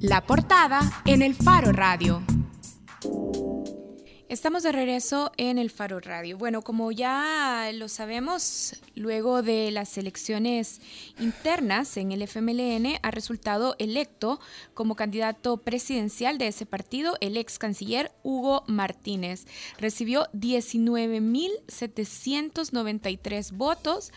La portada en el Faro Radio. Estamos de regreso en el Faro Radio. Bueno, como ya lo sabemos, luego de las elecciones internas en el FMLN ha resultado electo como candidato presidencial de ese partido el ex canciller Hugo Martínez. Recibió 19.793 votos,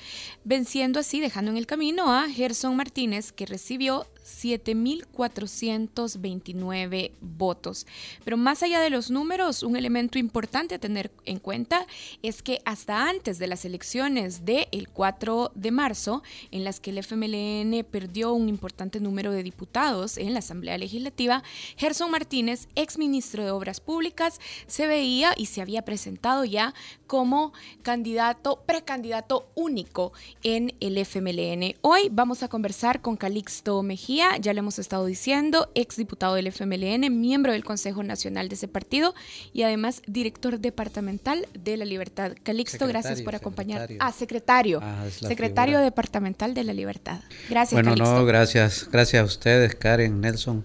venciendo así, dejando en el camino a Gerson Martínez, que recibió 7.429 votos. Pero más allá de los números, un elemento importante a tener en cuenta es que hasta antes de las elecciones del 4 de marzo, en las que el FMLN perdió un importante número de diputados en la Asamblea Legislativa, Gerson Martínez, ex ministro de Obras Públicas, se veía y se había presentado ya como candidato, precandidato único en el FMLN. Hoy vamos a conversar con Calixto Mejía ya lo hemos estado diciendo, ex diputado del FMLN, miembro del Consejo Nacional de ese partido y además director departamental de la Libertad. Calixto, gracias por acompañar. Ah, secretario. Ah, secretario departamental de la Libertad. Gracias, Bueno, no, gracias. Gracias a ustedes, Karen, Nelson,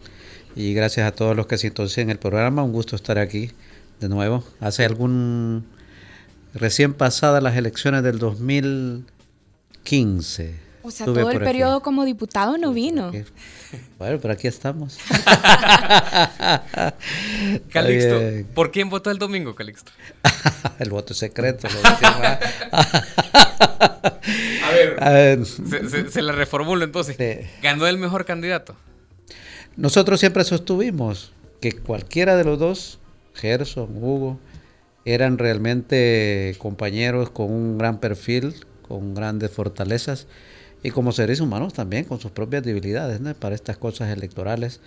y gracias a todos los que se en el programa. Un gusto estar aquí de nuevo. Hace algún... Recién pasadas las elecciones del 2015 o sea, todo el periodo como diputado no vino. Bueno, pero aquí estamos. Calixto, ¿por quién votó el domingo, Calixto? el voto secreto. a ver, se, la reformulo entonces. ¿Ganó el mejor candidato? Nosotros siempre sostuvimos que cualquiera de los dos, Gerson, Hugo, eran realmente compañeros con un gran perfil, con grandes fortalezas y como seres humanos también con sus propias debilidades para estas cosas electorales.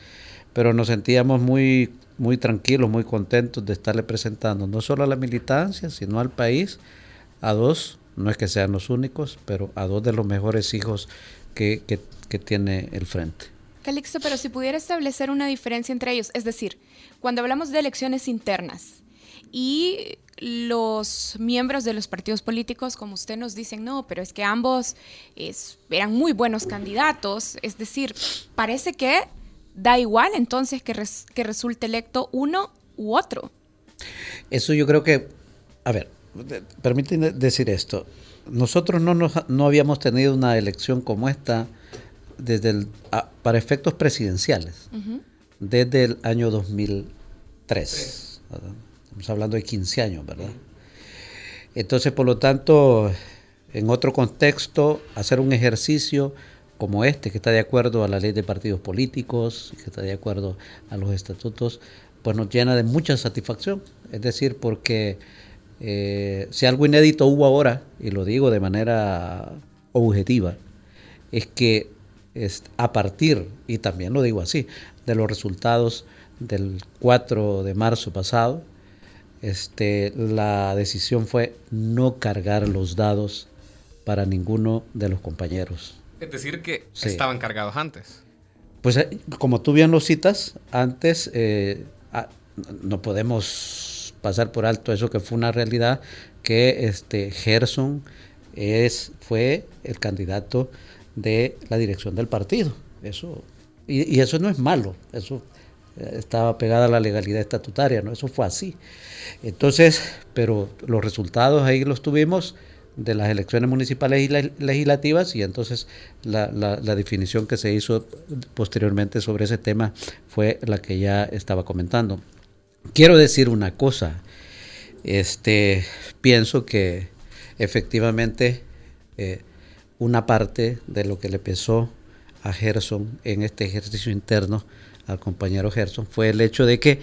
Pero nos sentíamos muy, muy tranquilos, muy contentos de estarle presentando no solo a la militancia, sino al país, a dos, no es que sean los únicos, pero a dos de los mejores hijos que, que, que tiene el frente. Calixto, pero si pudiera establecer una diferencia entre ellos, es decir, cuando hablamos de elecciones internas y los miembros de los partidos políticos, como usted nos dicen, no, pero es que ambos eran muy buenos candidatos. Es decir, parece que da igual entonces que, que resulte electo uno u otro. Eso yo creo que, a ver, permíteme decir esto. Nosotros no, no habíamos tenido una elección como esta desde el, para efectos presidenciales desde el año 2003. Estamos hablando de 15 años, ¿verdad? Entonces, por lo tanto, en otro contexto, hacer un ejercicio como este, que está de acuerdo a la ley de partidos políticos, que está de acuerdo a los estatutos, pues nos llena de mucha satisfacción. Es decir, porque eh, si algo inédito hubo ahora, y lo digo de manera objetiva, es que es a partir, y también lo digo así, de los resultados del 4 de marzo pasado, este, la decisión fue no cargar los dados para ninguno de los compañeros. Es decir, que estaban cargados antes. Pues eh, como tú bien lo citas, antes eh, no podemos pasar por alto eso que fue una realidad, que este Gerson es, fue el candidato de la dirección del partido. Eso, y, y eso no es malo, eso estaba pegada a la legalidad estatutaria, ¿no? Eso fue así. Entonces, pero los resultados ahí los tuvimos de las elecciones municipales y legislativas y entonces la, definición que se hizo posteriormente sobre ese tema fue la que ya estaba comentando. Quiero decir una cosa, este, pienso que efectivamente eh, una parte de lo que le pesó a Gerson en este ejercicio interno al compañero Gerson fue el hecho de que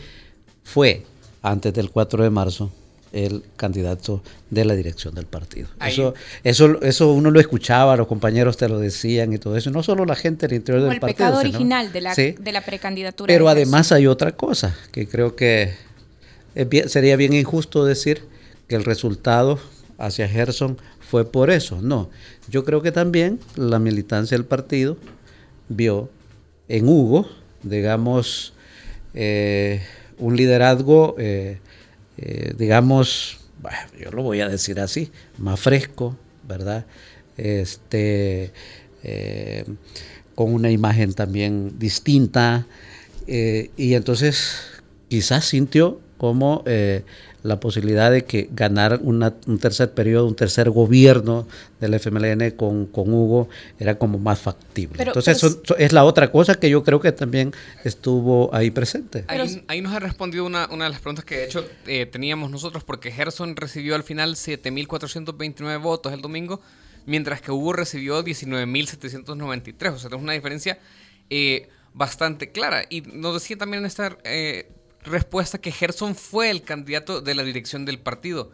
fue antes del 4 de marzo el candidato de la dirección del partido. Eso, eso, eso uno lo escuchaba, los compañeros te lo decían y todo eso, no solo la gente del interior del partido. El pecado original de la, de la precandidatura. Pero además hay otra cosa, que creo que sería bien injusto decir que el resultado hacia Gerson fue por eso. No, yo creo que también la militancia del partido vio en Hugo digamos, eh, un liderazgo, eh, eh, digamos, yo lo voy a decir así, más fresco, ¿verdad? Este, con una imagen también distinta, y entonces quizás sintió como la posibilidad de que ganar un tercer periodo, un tercer gobierno del FMLN con, con Hugo era como más factible. Entonces eso, es la otra cosa que yo creo que también estuvo ahí presente. Ahí, nos ha respondido una, una, de las preguntas que de hecho eh, teníamos nosotros, porque Gerson recibió al final 7.429 votos el domingo, mientras que Hugo recibió 19.793, o sea, es una diferencia eh, bastante clara. Y nos decía también en esta... Eh, respuesta que Gerson fue el candidato de la dirección del partido.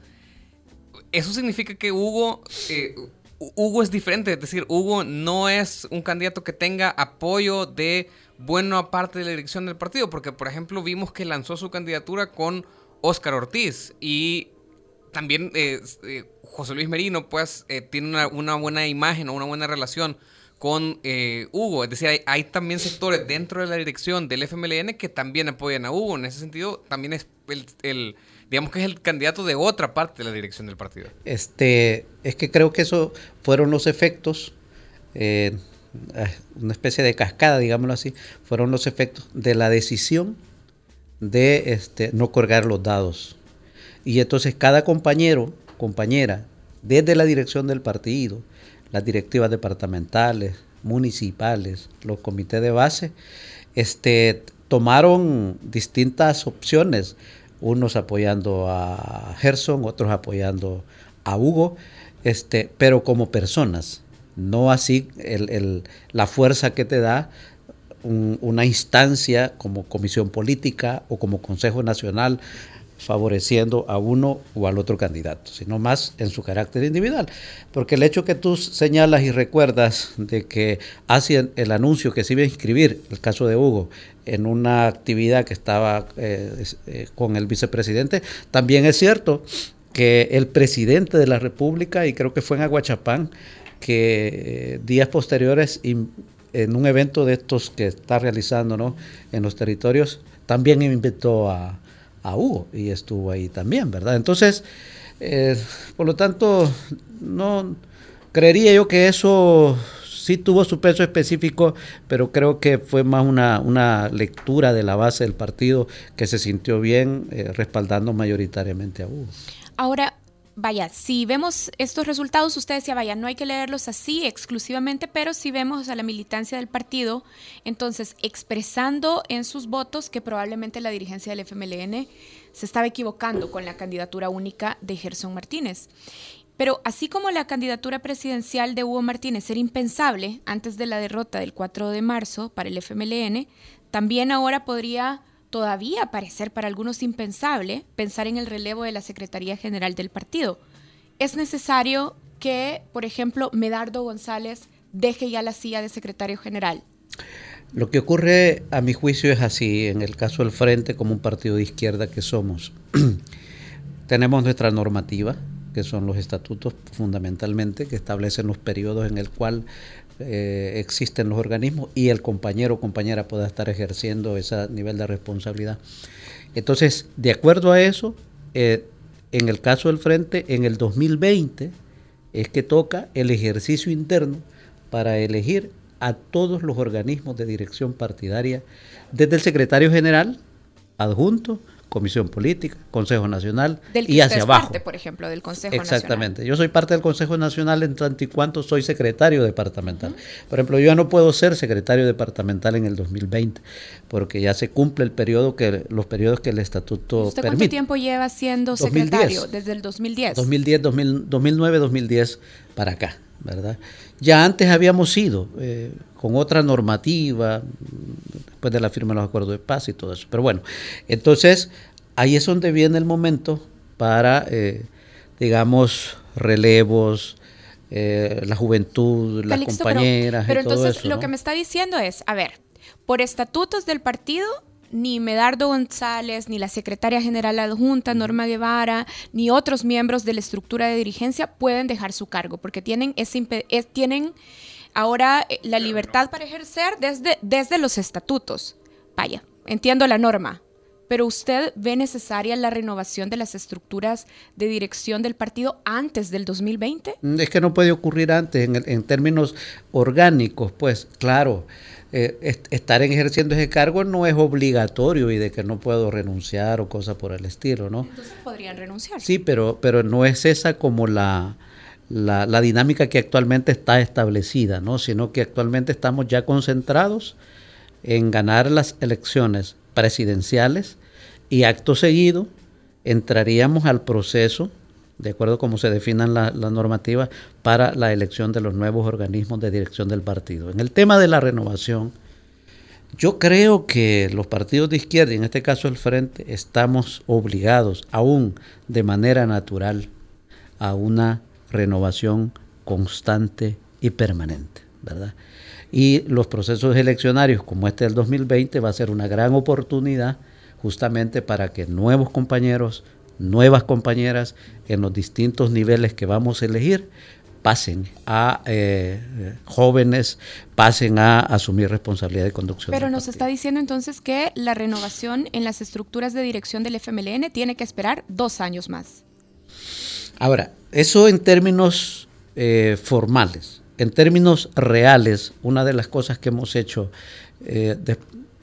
Eso significa que Hugo, eh, Hugo es diferente, es decir, Hugo no es un candidato que tenga apoyo de buena parte de la dirección del partido, porque por ejemplo vimos que lanzó su candidatura con Óscar Ortiz y también eh, eh, José Luis Merino pues tiene una, una buena imagen o una buena relación con eh, Hugo. Es decir, hay, también sectores dentro de la dirección del FMLN que también apoyan a Hugo. En ese sentido, también es el, digamos que es el candidato de otra parte de la dirección del partido. Este, es que creo que eso fueron los efectos, eh, una especie de cascada, digámoslo así, fueron los efectos de la decisión de este, no colgar los dados. Y entonces cada compañero, compañera, desde la dirección del partido, las directivas departamentales, municipales, los comités de base, este, tomaron distintas opciones, unos apoyando a Gerson, otros apoyando a Hugo, este, pero como personas, no así el, la fuerza que te da una instancia como comisión política o como Consejo Nacional favoreciendo a uno o al otro candidato, sino más en su carácter individual. Porque el hecho que tú señalas y recuerdas de que hacen el anuncio que se iba a inscribir, el caso de Hugo, en una actividad que estaba eh, eh, con el vicepresidente, también es cierto que el presidente de la República, y creo que fue en Aguachapán, que eh, días posteriores en un evento de estos que está realizando ¿no? en los territorios, también invitó a, a Hugo y estuvo ahí también, ¿verdad? Entonces, eh, por lo tanto, no creería yo que eso sí tuvo su peso específico, pero creo que fue más una, una lectura de la base del partido que se sintió bien eh, respaldando mayoritariamente a Hugo. Ahora, vaya, si vemos estos resultados, usted decía, vaya, no hay que leerlos así exclusivamente, pero si vemos a la militancia del partido, entonces expresando en sus votos que probablemente la dirigencia del FMLN se estaba equivocando con la candidatura única de Gerson Martínez. Pero así como la candidatura presidencial de Hugo Martínez era impensable antes de la derrota del 4 de marzo para el FMLN, también ahora podría todavía parecer para algunos impensable pensar en el relevo de la Secretaría General del partido. Es necesario que, por ejemplo, Medardo González deje ya la silla de secretario general. Lo que ocurre, a mi juicio, es así, en el caso del Frente, como un partido de izquierda que somos. Tenemos nuestra normativa, que son los estatutos fundamentalmente, que establecen los periodos en el cual eh, existen los organismos y el compañero o compañera pueda estar ejerciendo ese nivel de responsabilidad. Entonces, de acuerdo a eso, eh, en el caso del Frente, en el 2020 es que toca el ejercicio interno para elegir a todos los organismos de dirección partidaria, desde el secretario general, adjunto, Comisión Política, Consejo Nacional y hacia abajo. parte, por ejemplo, del Consejo Exactamente. Yo soy parte del Consejo Nacional en tanto y cuanto soy secretario departamental. Por ejemplo, yo ya no puedo ser secretario departamental en el 2020 porque ya se cumple el periodo que los periodos que el estatuto ¿Usted cuánto tiempo lleva siendo secretario desde el 2010? 2010, 2009, 2010 para acá, ¿verdad? Ya antes habíamos ido eh, con otra normativa, después de la firma de los acuerdos de paz y todo eso. Pero bueno, entonces ahí es donde viene el momento para, eh, digamos, relevos, eh, la juventud, las compañeras. Pero, pero entonces lo que me está diciendo es, a ver, por estatutos del partido ni Medardo González, ni la secretaria general adjunta Norma Guevara, ni otros miembros de la estructura de dirigencia pueden dejar su cargo, porque tienen, ese, tienen ahora eh, la libertad para ejercer desde, desde los estatutos. Vaya, entiendo la norma, pero usted ve necesaria la renovación de las estructuras de dirección del partido antes del 2020? Es que no puede ocurrir antes, en, en términos orgánicos, pues claro eh, estar ejerciendo ese cargo no es obligatorio y de que no puedo renunciar o cosas por el estilo, ¿no? Entonces podrían renunciar. Sí, pero, pero no es esa como la, la, dinámica que actualmente está establecida, ¿no? Sino que actualmente estamos ya concentrados en ganar las elecciones presidenciales y acto seguido entraríamos al proceso, de acuerdo a cómo se definan las normativas, para la elección de los nuevos organismos de dirección del partido. En el tema de la renovación, yo creo que los partidos de izquierda, y en este caso el Frente, estamos obligados, aún de manera natural, a una renovación constante y permanente, ¿verdad? Y los procesos eleccionarios como este del 2020 va a ser una gran oportunidad justamente para que nuevos compañeros, nuevas compañeras en los distintos niveles que vamos a elegir pasen a eh, jóvenes, pasen a asumir responsabilidad de conducción. Pero nos está diciendo entonces que la renovación en las estructuras de dirección del FMLN tiene que esperar dos años más. Ahora, eso en términos eh, formales, en términos reales, una de las cosas que hemos hecho eh,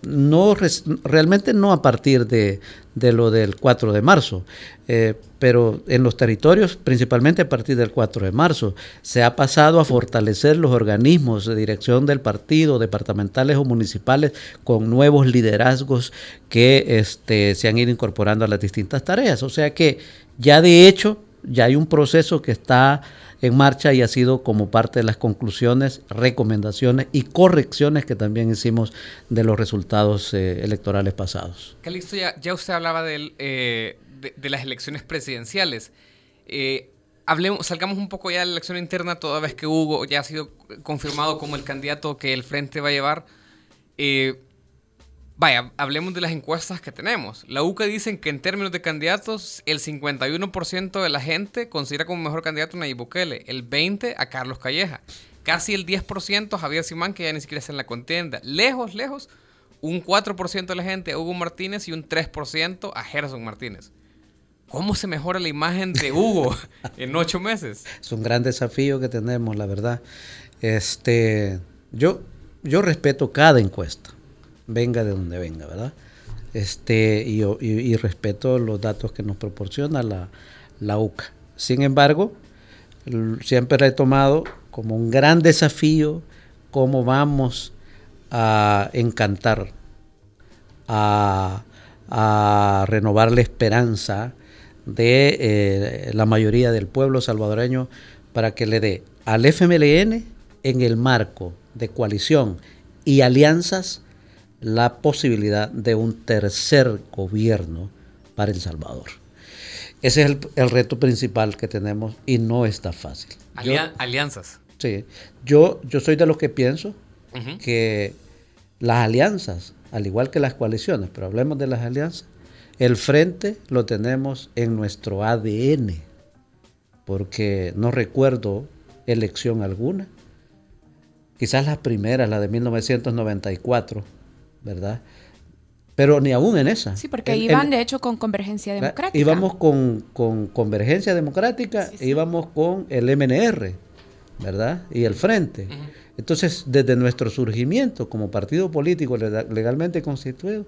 no realmente no a partir de, lo del 4 de marzo, eh, pero en los territorios, principalmente a partir del 4 de marzo, se ha pasado a fortalecer los organismos de dirección del partido, departamentales o municipales, con nuevos liderazgos que este, se han ido incorporando a las distintas tareas. O sea que ya de hecho, ya hay un proceso que está en marcha y ha sido como parte de las conclusiones, recomendaciones y correcciones que también hicimos de los resultados eh, electorales pasados. Calixto, ya, ya usted hablaba eh, de, las elecciones presidenciales. Eh, hablemos, salgamos un poco ya de la elección interna, toda vez que Hugo ya ha sido confirmado como el candidato que el Frente va a llevar. Vaya, hablemos de las encuestas que tenemos. La UCA dicen que en términos de candidatos, el 51% de la gente considera como mejor candidato a Nayib Bukele, el 20% a Carlos Calleja, casi el 10% a Javier Simán, que ya ni siquiera está en la contienda. Lejos, lejos, un 4% de la gente a Hugo Martínez y un 3% a Gerson Martínez. ¿Cómo se mejora la imagen de Hugo en ocho meses? Es un gran desafío que tenemos, la verdad. Este, yo, yo respeto cada encuesta venga de donde venga, ¿verdad? Este, y, respeto los datos que nos proporciona la, la UCA. Sin embargo, siempre he tomado como un gran desafío cómo vamos a encantar, a, renovar la esperanza de eh, la mayoría del pueblo salvadoreño para que le dé al FMLN en el marco de coalición y alianzas la posibilidad de un tercer gobierno para El Salvador. Ese es el, reto principal que tenemos y no está fácil. alianzas. Sí, yo, yo soy de los que pienso que las alianzas, al igual que las coaliciones, pero hablemos de las alianzas, el frente lo tenemos en nuestro ADN, porque no recuerdo elección alguna. Quizás las primeras, la de 1994, ¿verdad? Pero ni aún en esa. Sí, porque iban de hecho con Convergencia Democrática. Íbamos con, Convergencia Democrática, íbamos con el MNR, ¿verdad? Y el Frente. Entonces, desde nuestro surgimiento como partido político legalmente constituido,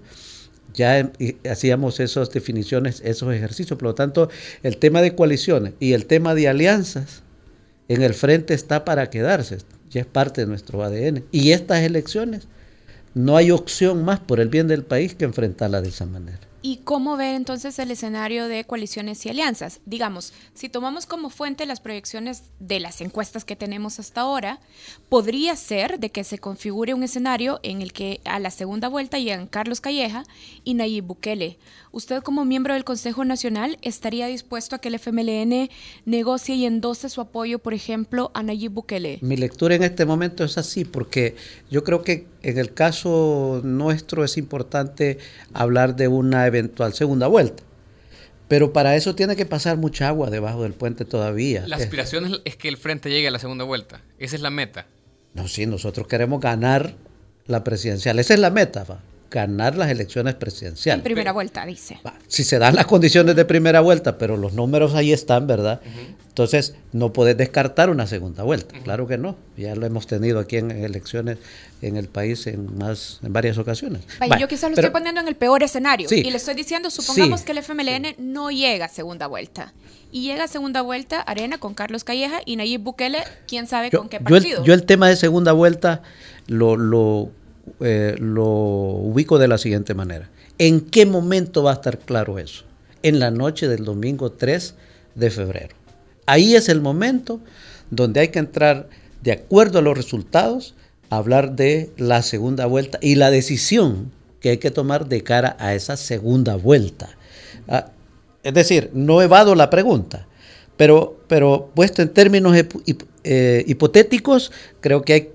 ya em, hacíamos esas definiciones, esos ejercicios. Por lo tanto, el tema de coaliciones y el tema de alianzas en el Frente está para quedarse, ya es parte de nuestro ADN. Y estas elecciones no hay opción más por el bien del país que enfrentarla de esa manera. ¿Y cómo ver entonces el escenario de coaliciones y alianzas? Digamos, si tomamos como fuente las proyecciones de las encuestas que tenemos hasta ahora, podría ser de que se configure un escenario en el que a la segunda vuelta llegan Carlos Calleja y Nayib Bukele. ¿Usted como miembro del Consejo Nacional estaría dispuesto a que el FMLN negocie y endose su apoyo, por ejemplo, a Nayib Bukele? Mi lectura en este momento es así, porque yo creo que en el caso nuestro es importante hablar de una eventual segunda vuelta. Pero para eso tiene que pasar mucha agua debajo del puente todavía. La aspiración es que el frente llegue a la segunda vuelta. Esa es la meta. No, sí, nosotros queremos ganar la presidencial. Esa es la meta, ganar las elecciones presidenciales. En primera vuelta, dice. Si se dan las condiciones de primera vuelta, pero los números ahí están, ¿verdad? Entonces, no puedes descartar una segunda vuelta. Claro que no. Ya lo hemos tenido aquí en, elecciones en el país en más en varias ocasiones. yo quizás lo estoy poniendo en el peor escenario. y le estoy diciendo, supongamos que el FMLN no llega a segunda vuelta. Y llega a segunda vuelta Arena con Carlos Calleja y Nayib Bukele, quién sabe con qué partido. Yo el, tema de segunda vuelta lo, lo eh, lo ubico de la siguiente manera. ¿En qué momento va a estar claro eso? En la noche del domingo 3 de febrero. Ahí es el momento donde hay que entrar de acuerdo a los resultados, hablar de la segunda vuelta y la decisión que hay que tomar de cara a esa segunda vuelta. Ah, es decir, no evado la pregunta, pero, pero puesto en términos eh, hipotéticos, creo que hay,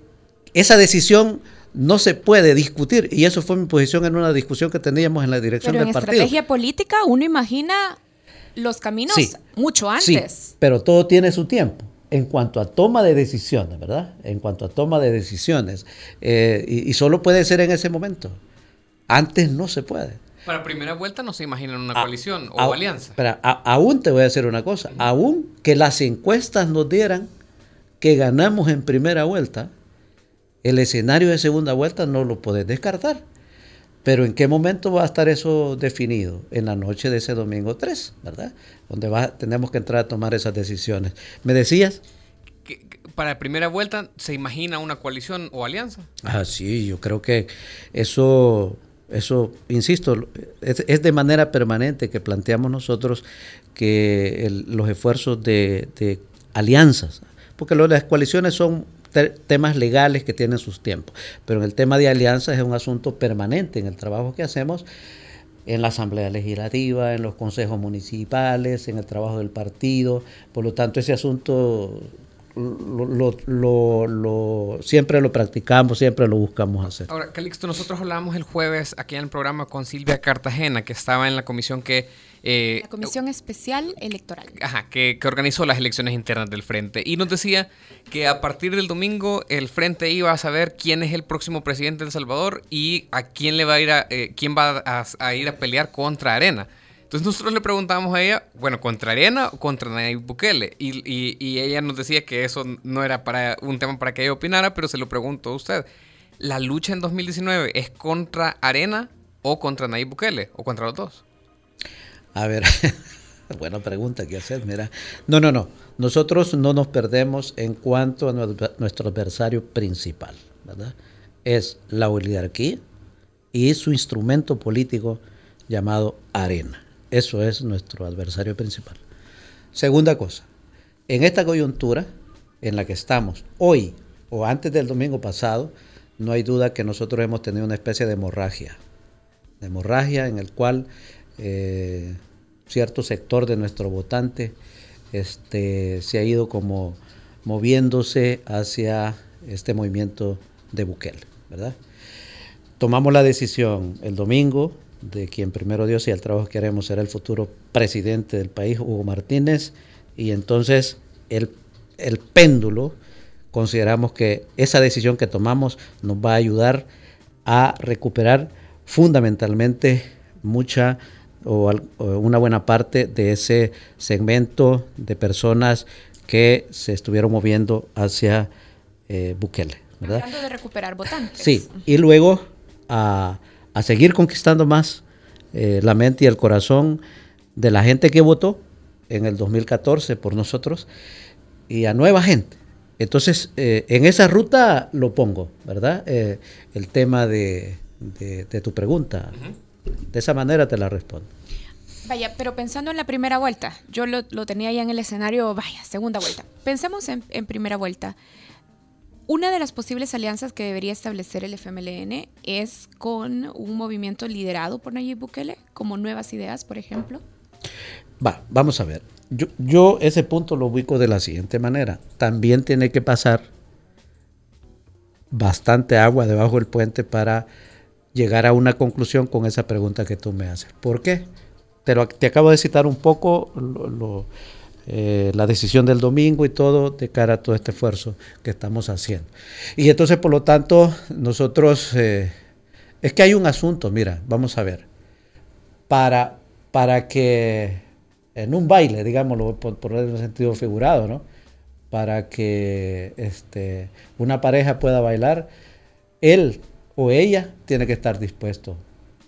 esa decisión no se puede discutir, y eso fue mi posición en una discusión que teníamos en la dirección pero del en estrategia política uno imagina los caminos mucho antes. Sí, pero todo tiene su tiempo. En cuanto a toma de decisiones, ¿verdad? En cuanto a toma de decisiones. Eh, y, solo puede ser en ese momento. Antes no se puede. Para primera vuelta no se imaginan una coalición o alianza. Pero aún te voy a decir una cosa. Aún que las encuestas nos dieran que ganamos en primera vuelta, el escenario de segunda vuelta no lo puedes descartar. Pero ¿en qué momento va a estar eso definido? En la noche de ese domingo 3, ¿verdad? Donde va, tenemos que entrar a tomar esas decisiones. ¿Me decías? para la primera vuelta se imagina una coalición o alianza. Ah, sí, yo creo que eso, eso insisto, es, de manera permanente que planteamos nosotros que los esfuerzos de, de alianzas, porque las coaliciones son temas legales que tienen sus tiempos. Pero en el tema de alianzas es un asunto permanente en el trabajo que hacemos en la Asamblea Legislativa, en los consejos municipales, en el trabajo del partido. Por lo tanto, ese asunto lo, lo, siempre lo practicamos, siempre lo buscamos hacer. Ahora, Calixto, nosotros hablábamos el jueves aquí en el programa con Silvia Cartagena, que estaba en la comisión que... Eh, la Comisión Especial Electoral. Ajá, que, que, organizó las elecciones internas del Frente. Y nos decía que a partir del domingo el Frente iba a saber quién es el próximo presidente de El Salvador y a quién le va a ir a, eh, quién va a ir a pelear contra Arena. Entonces nosotros le preguntábamos a ella, bueno, ¿contra Arena o contra Nayib Bukele? Y, ella nos decía que eso no era para un tema para que ella opinara, pero se lo pregunto a usted. ¿La lucha en 2019 es contra Arena o contra Nayib Bukele o contra los dos? A ver, buena pregunta que hacer, mira. No, no, no. Nosotros no nos perdemos en cuanto a nuestro adversario principal, ¿verdad? Es la oligarquía y su instrumento político llamado Arena. Eso es nuestro adversario principal. Segunda cosa, en esta coyuntura en la que estamos hoy o antes del domingo pasado, no hay duda que nosotros hemos tenido una especie de hemorragia. Hemorragia en el cual eh, cierto sector de nuestro votante este, se ha ido como moviéndose hacia este movimiento de Bukele, ¿verdad? Tomamos la decisión el domingo de quien primero Dios y el trabajo que haremos será el futuro presidente del país, Hugo Martínez, y entonces el, el péndulo, consideramos que esa decisión que tomamos nos va a ayudar a recuperar fundamentalmente mucha o, una buena parte de ese segmento de personas que se estuvieron moviendo hacia eh, Bukele. ¿verdad? Tratando de recuperar votantes. Sí, y luego a a seguir conquistando más eh, la mente y el corazón de la gente que votó en el 2014 por nosotros y a nueva gente. Entonces, eh, en esa ruta lo pongo, ¿verdad? Eh, el tema de, tu pregunta. De esa manera te la respondo. Vaya, pero pensando en la primera vuelta, yo lo, tenía ya en el escenario, vaya, segunda vuelta. Pensemos en, en primera vuelta. Una de las posibles alianzas que debería establecer el FMLN es con un movimiento liderado por Nayib Bukele, como Nuevas Ideas, por ejemplo. Va, vamos a ver. Yo, ese punto lo ubico de la siguiente manera. También tiene que pasar bastante agua debajo del puente para llegar a una conclusión con esa pregunta que tú me haces. ¿Por qué? Pero te acabo de citar un poco lo eh, la decisión del domingo y todo de cara a todo este esfuerzo que estamos haciendo. Y entonces, por lo tanto, nosotros eh, Es que hay un asunto, mira, vamos a ver. Para, para que en un baile, digámoslo por, por el sentido figurado, ¿no? Para que este, una pareja pueda bailar, él o ella tiene que estar dispuesto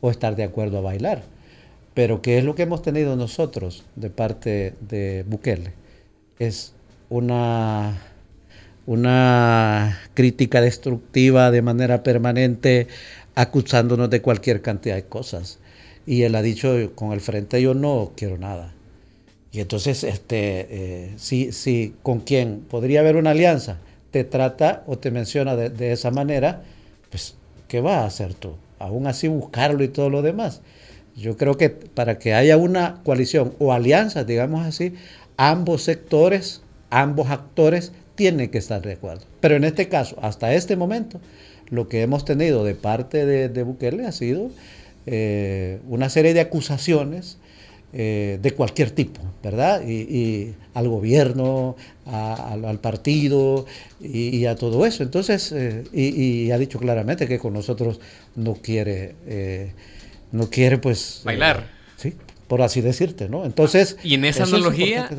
o estar de acuerdo a bailar. Pero ¿qué es lo que hemos tenido nosotros de parte de Bukele? Es una, una crítica destructiva de manera permanente, acusándonos de cualquier cantidad de cosas. Y él ha dicho, con el frente yo no quiero nada. Y entonces, este, eh, si, con quien podría haber una alianza te trata o te menciona de, de esa manera, pues, ¿qué vas a hacer tú? Aún así buscarlo y todo lo demás. Yo creo que para que haya una coalición o alianza, digamos así, ambos sectores, ambos actores tienen que estar de acuerdo. Pero en este caso, hasta este momento, lo que hemos tenido de parte de, Bukele ha sido eh, una serie de acusaciones eh, de cualquier tipo, ¿verdad? Y, al gobierno, al, partido y, a todo eso. Entonces, eh, y, ha dicho claramente que con nosotros no quiere no quiere pues... Eh, Bailar. sí, por así decirte, ¿no? Entonces... Y en esa analogía,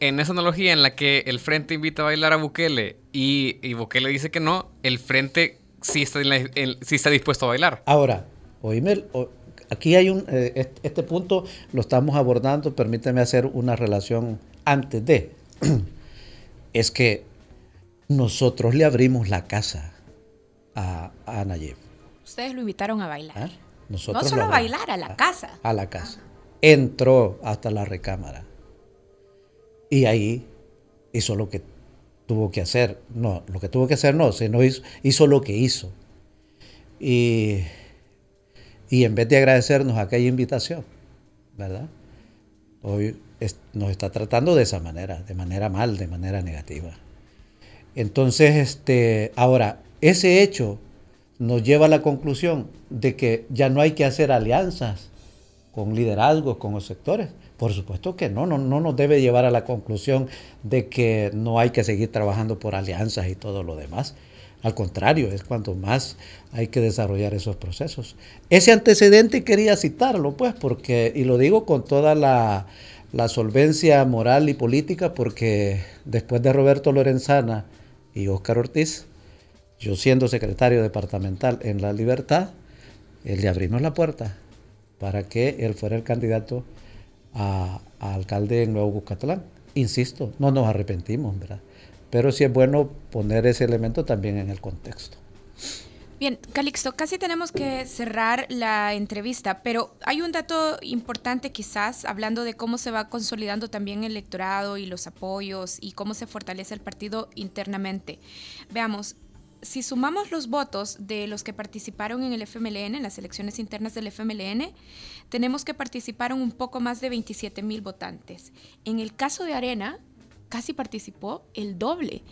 en esa analogía en la que el frente invita a bailar a Bukele y, y Bukele dice que no, el frente sí está, sí está dispuesto a bailar. Ahora, oíme, aquí hay un... Eh, este punto lo estamos abordando, permíteme hacer una relación antes de... es que nosotros le abrimos la casa a, a Nayib. Ustedes lo invitaron a bailar. No solo a bailar, a la casa. A la casa. Entró hasta la recámara. Y ahí hizo lo que tuvo que hacer. No, lo que tuvo que hacer no, sino hizo, hizo lo que hizo. Y, y en vez de agradecernos aquella invitación, ¿verdad? Hoy nos está tratando de esa manera, de manera mal, de manera negativa. Entonces, este, ahora, ese hecho nos lleva a la conclusión de que ya no hay que hacer alianzas con liderazgos, con los sectores. Por supuesto que no, no, no nos debe llevar a la conclusión de que no hay que seguir trabajando por alianzas y todo lo demás. Al contrario, es cuanto más hay que desarrollar esos procesos. Ese antecedente quería citarlo, pues, porque, y lo digo con toda la, la solvencia moral y política, porque después de Roberto Lorenzana y Óscar Ortiz, yo siendo secretario departamental en La Libertad, él le abrimos la puerta para que él fuera el candidato a, alcalde en Nuevo Buscatlán. Insisto, no nos arrepentimos, ¿verdad? Pero sí es bueno poner ese elemento también en el contexto. Bien, Calixto, casi tenemos que cerrar la entrevista, pero hay un dato importante quizás, hablando de cómo se va consolidando también el electorado y los apoyos y cómo se fortalece el partido internamente. Veamos, si sumamos los votos de los que participaron en el FMLN, en las elecciones internas del FMLN, tenemos que participaron un poco más de 27 mil votantes. En el caso de Arena, casi participó el doble.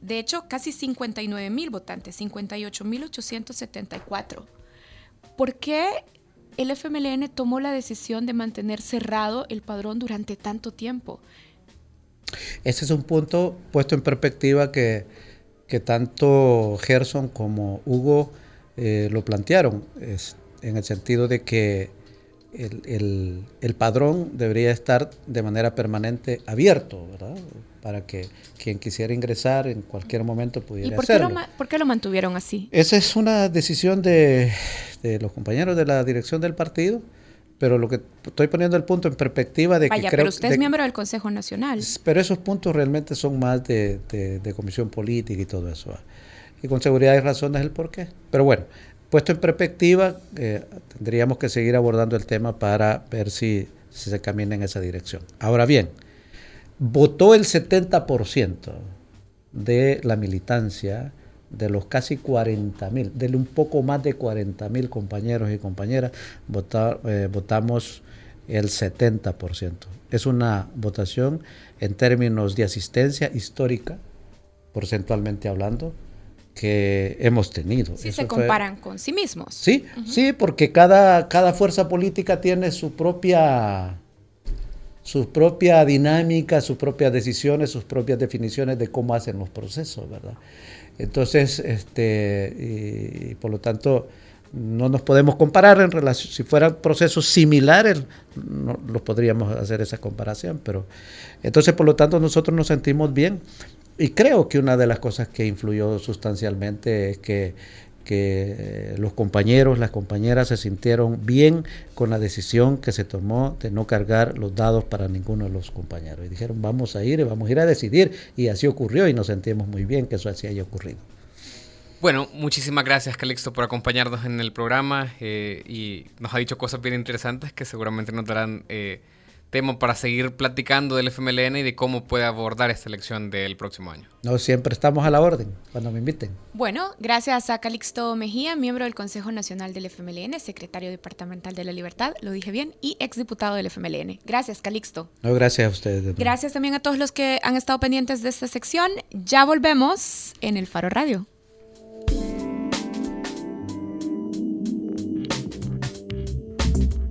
De hecho, casi 59 mil votantes, 58 mil 874. ¿Por qué el FMLN tomó la decisión de mantener cerrado el padrón durante tanto tiempo? Ese es un punto puesto en perspectiva que que tanto Gerson como Hugo eh, lo plantearon, en el sentido de que el, padrón debería estar de manera permanente abierto, ¿verdad? Para que quien quisiera ingresar en cualquier momento pudiera ¿Y por hacerlo. Qué lo, por qué lo mantuvieron así? Esa es una decisión de, de los compañeros de la dirección del partido pero lo que estoy poniendo el punto en perspectiva de que creo pero usted es miembro del Consejo Nacional. Pero esos puntos realmente son más de, de, comisión política y todo eso. ¿ah? Y con seguridad hay razones el por qué. Pero bueno, puesto en perspectiva, eh, tendríamos que seguir abordando el tema para ver si, si se camina en esa dirección. Ahora bien, votó el 70% de la militancia de los casi 40 mil, de un poco más de 40 mil compañeros y compañeras, eh, votamos el 70%. Es una votación en términos de asistencia histórica, porcentualmente hablando, que hemos tenido. Si se comparan con sí mismos. Sí, sí, porque cada, cada fuerza política tiene su propia su propia dinámica, sus propias decisiones, sus propias definiciones de cómo hacen los procesos, ¿verdad? Entonces, este, y, por lo tanto, no nos podemos comparar en relación, si fueran procesos similares, no los podríamos hacer esa comparación, pero entonces por lo tanto nosotros nos sentimos bien. Y creo que una de las cosas que influyó sustancialmente es que, que los compañeros, las compañeras se sintieron bien con la decisión que se tomó de no cargar los dados para ninguno de los compañeros. Y dijeron, vamos a ir, vamos a ir a decidir. Y así ocurrió y nos sentimos muy bien que eso así haya ocurrido. Bueno, muchísimas gracias Calixto por acompañarnos en el programa eh, y nos ha dicho cosas bien interesantes que seguramente nos darán eh, tema para seguir platicando del FMLN y de cómo puede abordar esta elección del próximo año. No, siempre estamos a la orden cuando me inviten. Bueno, gracias a Calixto Mejía, miembro del Consejo Nacional del FMLN, secretario departamental de la Libertad, lo dije bien, y exdiputado del FMLN. Gracias, Calixto. No, gracias a ustedes. Gracias también a todos los que han estado pendientes de esta sección. Ya volvemos en el Faro Radio.